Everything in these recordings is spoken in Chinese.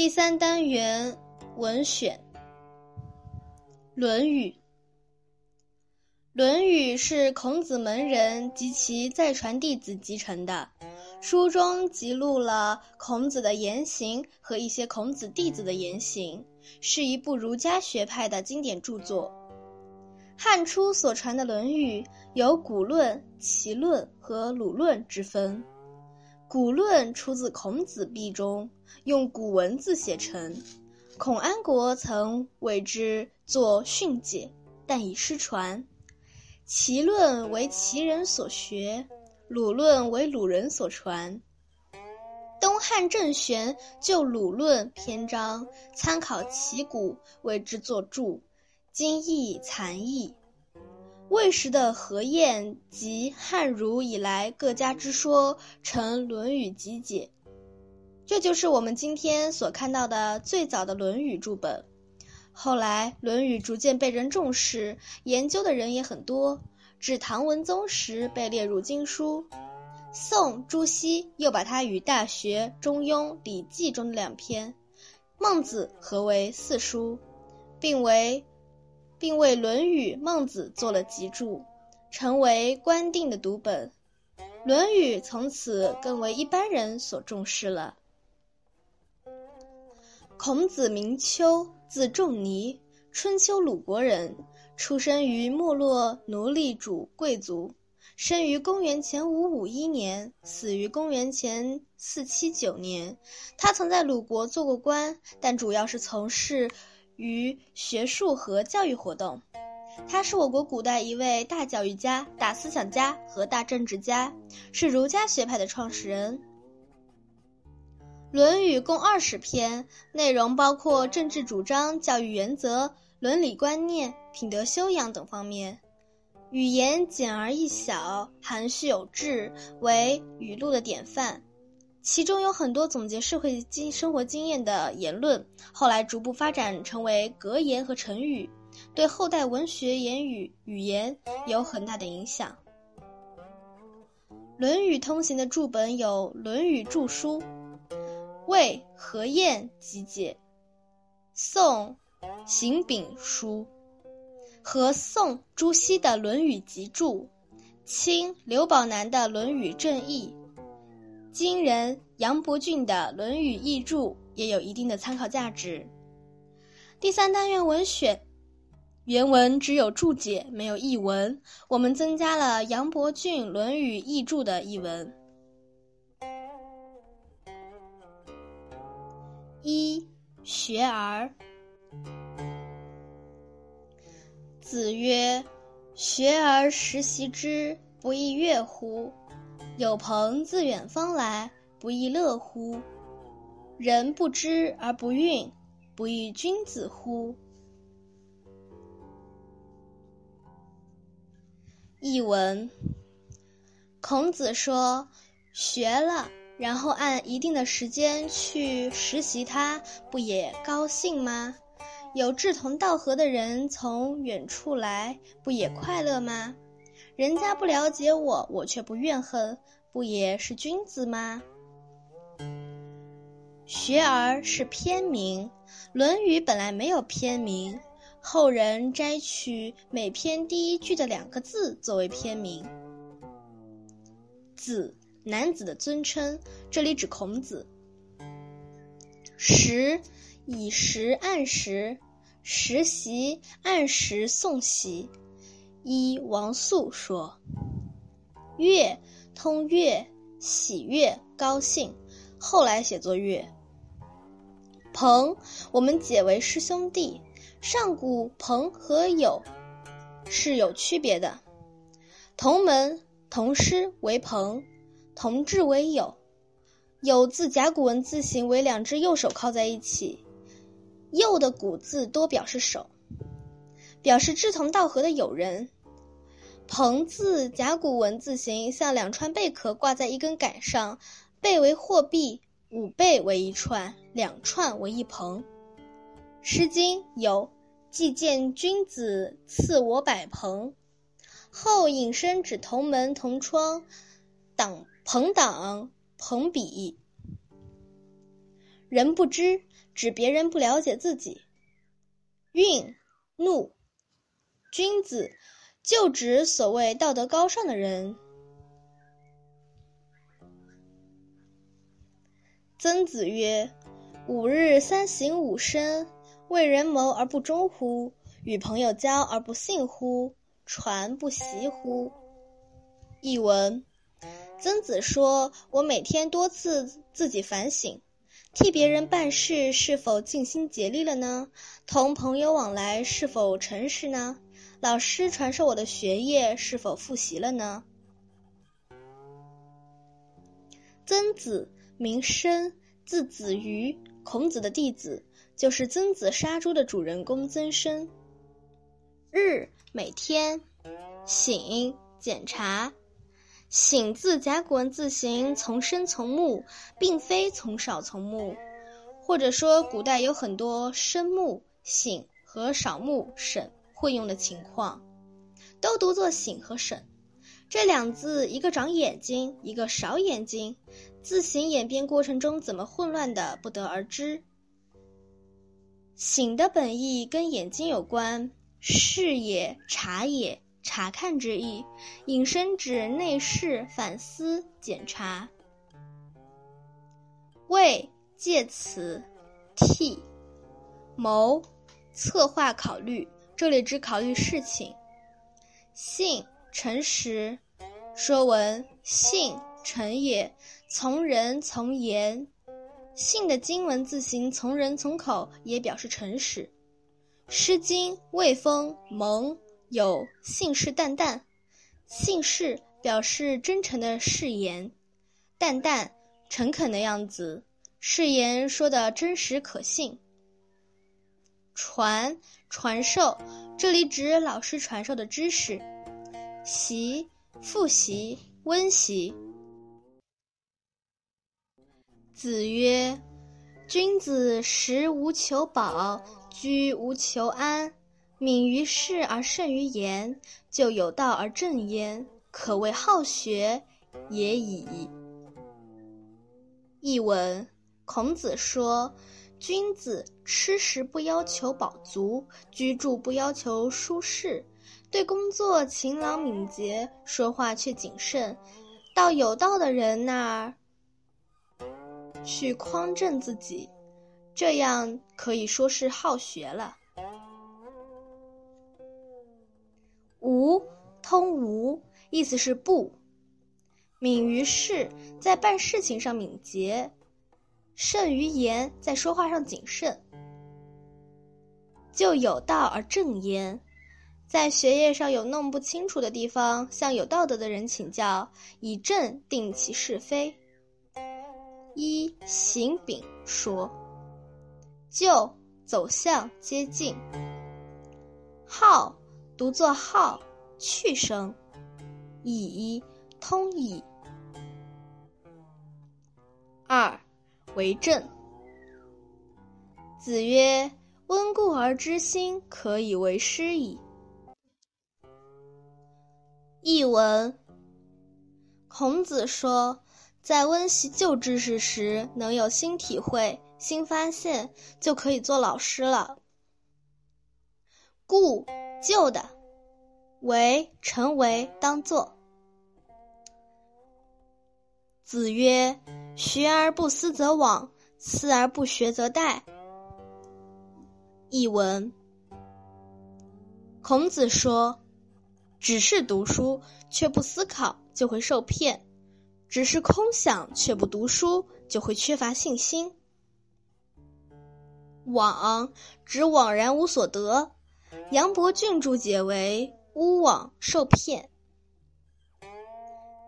第三单元文选，《论语》。《论语》是孔子门人及其再传弟子集成的，书中记录了孔子的言行和一些孔子弟子的言行，是一部儒家学派的经典著作。汉初所传的《论语》有古论、齐论和鲁论之分。古论出自孔子壁中，用古文字写成。孔安国曾为之作训解，但已失传。齐论为齐人所学，鲁论为鲁人所传。东汉郑玄就鲁论篇章，参考齐古为之作注，今亦残译。魏时的何晏及汉儒以来各家之说，成《论语集解》，这就是我们今天所看到的最早的《论语》注本。后来，《论语》逐渐被人重视，研究的人也很多，至唐文宗时被列入经书。宋朱熹又把它与《大学》《中庸》《礼记》中的两篇《孟子》合为四书，并为。并为《论语》《孟子》做了集注，成为官定的读本，《论语》从此更为一般人所重视了。孔子名丘，字仲尼，春秋鲁国人，出生于没落奴隶主贵族，生于公元前五五一年，死于公元前四七九年。他曾在鲁国做过官，但主要是从事。于学术和教育活动，他是我国古代一位大教育家、大思想家和大政治家，是儒家学派的创始人。《论语》共二十篇，内容包括政治主张、教育原则、伦理观念、品德修养等方面，语言简而易晓，含蓄有致，为语录的典范。其中有很多总结社会经生活经验的言论，后来逐步发展成为格言和成语，对后代文学言语语言有很大的影响。《论语通行》的注本有《论语注书》，魏何晏集解，宋邢炳书，和宋朱熹的《论语集注》，清刘宝南的《论语正义》。今人杨伯峻的《论语译注》也有一定的参考价值。第三单元文选，原文只有注解，没有译文，我们增加了杨伯峻《论语译注》的译文。一学而，子曰：“学而时习之，不亦说乎？”有朋自远方来，不亦乐乎？人不知而不愠，不亦君子乎？译文：孔子说，学了，然后按一定的时间去实习它，不也高兴吗？有志同道合的人从远处来，不也快乐吗？人家不了解我，我却不怨恨，不也是君子吗？学而是篇名，《论语》本来没有篇名，后人摘取每篇第一句的两个字作为篇名。子，男子的尊称，这里指孔子。时，以时按时，时习按时送习。一王肃说：“悦，通悦，喜悦，高兴。后来写作悦。朋，我们解为师兄弟。上古朋和友是有区别的。同门同师为朋，同志为友。友字甲骨文字形为两只右手靠在一起，右的古字多表示手。”表示志同道合的友人。朋字甲骨文字形，像两串贝壳挂在一根杆上，贝为货币，五贝为一串，两串为一朋。《诗经》有“既见君子，赐我百朋”，后引申指同门同窗，党朋党朋比。人不知，指别人不了解自己。愠、怒，君子，就指所谓道德高尚的人。曾子曰：“吾日三省吾身：为人谋而不忠乎？与朋友交而不信乎？传不习乎？”译文：曾子说：“我每天多次自己反省，替别人办事是否尽心竭力了呢？同朋友往来是否诚实呢？老师传授我的学业是否复习了呢？”曾子。名申，字子瑜，孔子的弟子，就是曾子杀猪的主人公曾参。日，每天。省，检查。省字甲骨文字形，从深从木，并非从少从木，或者说古代有很多深木、省和少木、省混用的情况，都读作醒和省。这两字，一个长眼睛，一个少眼睛。字形演变过程中怎么混乱的，不得而知。醒的本意跟眼睛有关，视也、察也、查看之意，引申指内视、反思、检查。为介词，替，谋，策划、考虑，这里只考虑事情。信，诚实。说文，信。诚也，从人从言，信的经文字形从人从口，也表示诚实。《诗经·卫风·蒙》有信誓旦旦，信誓表示真诚的誓言，旦旦诚恳的样子，誓言说的真实可信。传传授，这里指老师传授的知识。习复习温习。子曰：“君子食无求饱，居无求安，敏于事而慎于言，就有道而正焉，可谓好学也已。”译文：孔子说，君子吃食不要求饱足，居住不要求舒适，对工作勤劳敏捷，说话却谨慎，到有道的人那儿。去匡正自己，这样可以说是好学了。无通无，意思是不。敏于事，在办事情上敏捷；慎于言，在说话上谨慎。就有道而正焉，在学业上有弄不清楚的地方，向有道德的人请教，以正定其是非。一行丙说：“就走向接近。好读作好去声，以通以。二为政。子曰：温故而知新，可以为师矣。译文：孔子说。在温习旧知识时，能有新体会、新发现，就可以做老师了。故旧的，为成为当做。子曰：“学而不思则罔，思而不学则殆。”译文：孔子说，只是读书却不思考，就会受骗。只是空想却不读书，就会缺乏信心。罔指枉然无所得，杨伯峻注解为诬枉受骗。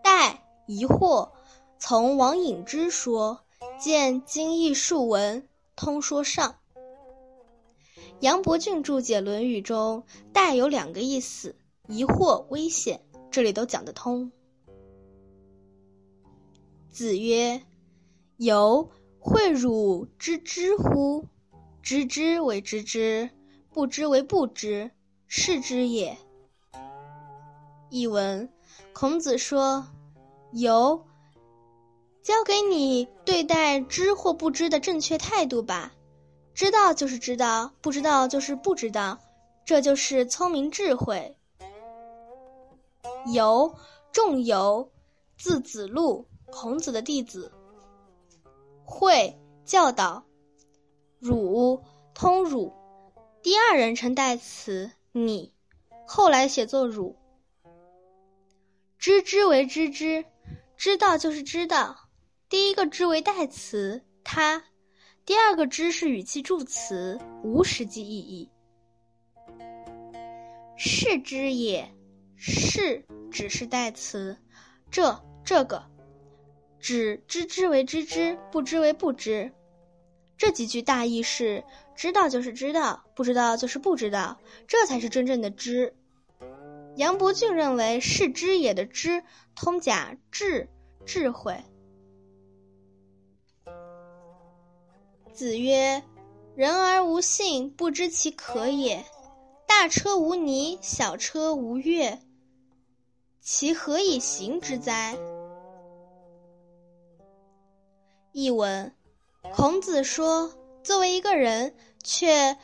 殆疑惑，从王隐之说，见《经义述文》通说上。杨伯峻注解《论语》中“殆”有两个意思：疑惑、危险，这里都讲得通。子曰：“由诲汝知之乎？知之为知之，不知为不知，是知也。”译文：孔子说：“由教给你对待知或不知的正确态度吧。知道就是知道，不知道就是不知道，这就是聪明智慧。游，仲由，字子路，孔子的弟子。会，教导。汝，通汝，第二人称代词你，后来写作汝。知之为知之，知道就是知道，第一个知为代词他。第二个“之”是语气助词，无实际意义。是之也，是只是代词，这这个，指知之为知之，不知为不知。这几句大意是：知道就是知道，不知道就是不知道，这才是真正的知。杨伯峻认为“是知也”的“知”通假智，智慧。子曰：“人而无信，不知其可也。大车无泥，小车无月，其何以行之哉？”译文：孔子说，作为一个人，却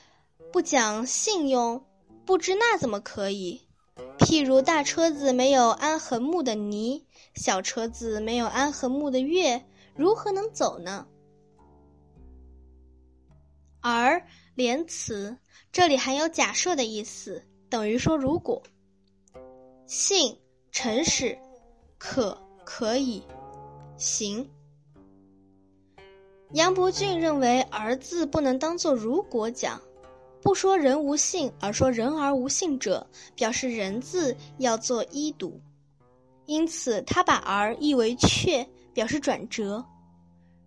不讲信用，不知那怎么可以？譬如大车子没有安横木的泥，小车子没有安横木的月，如何能走呢？而连词这里含有假设的意思，等于说如果。信诚实，可可以行。杨伯峻认为“儿”字不能当做如果讲，不说人无信，而说人而无信者，表示人字要做一读，因此他把“儿”译为却，表示转折。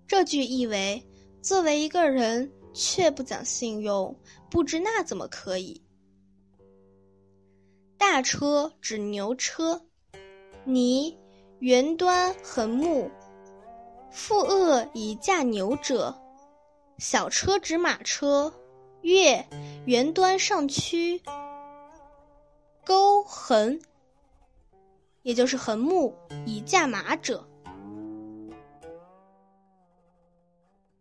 这句意为：作为一个人。却不讲信用，不知那怎么可以？大车指牛车，泥圆端横木，负轭以驾牛者；小车指马车，月圆端上曲，钩横，也就是横木以驾马者。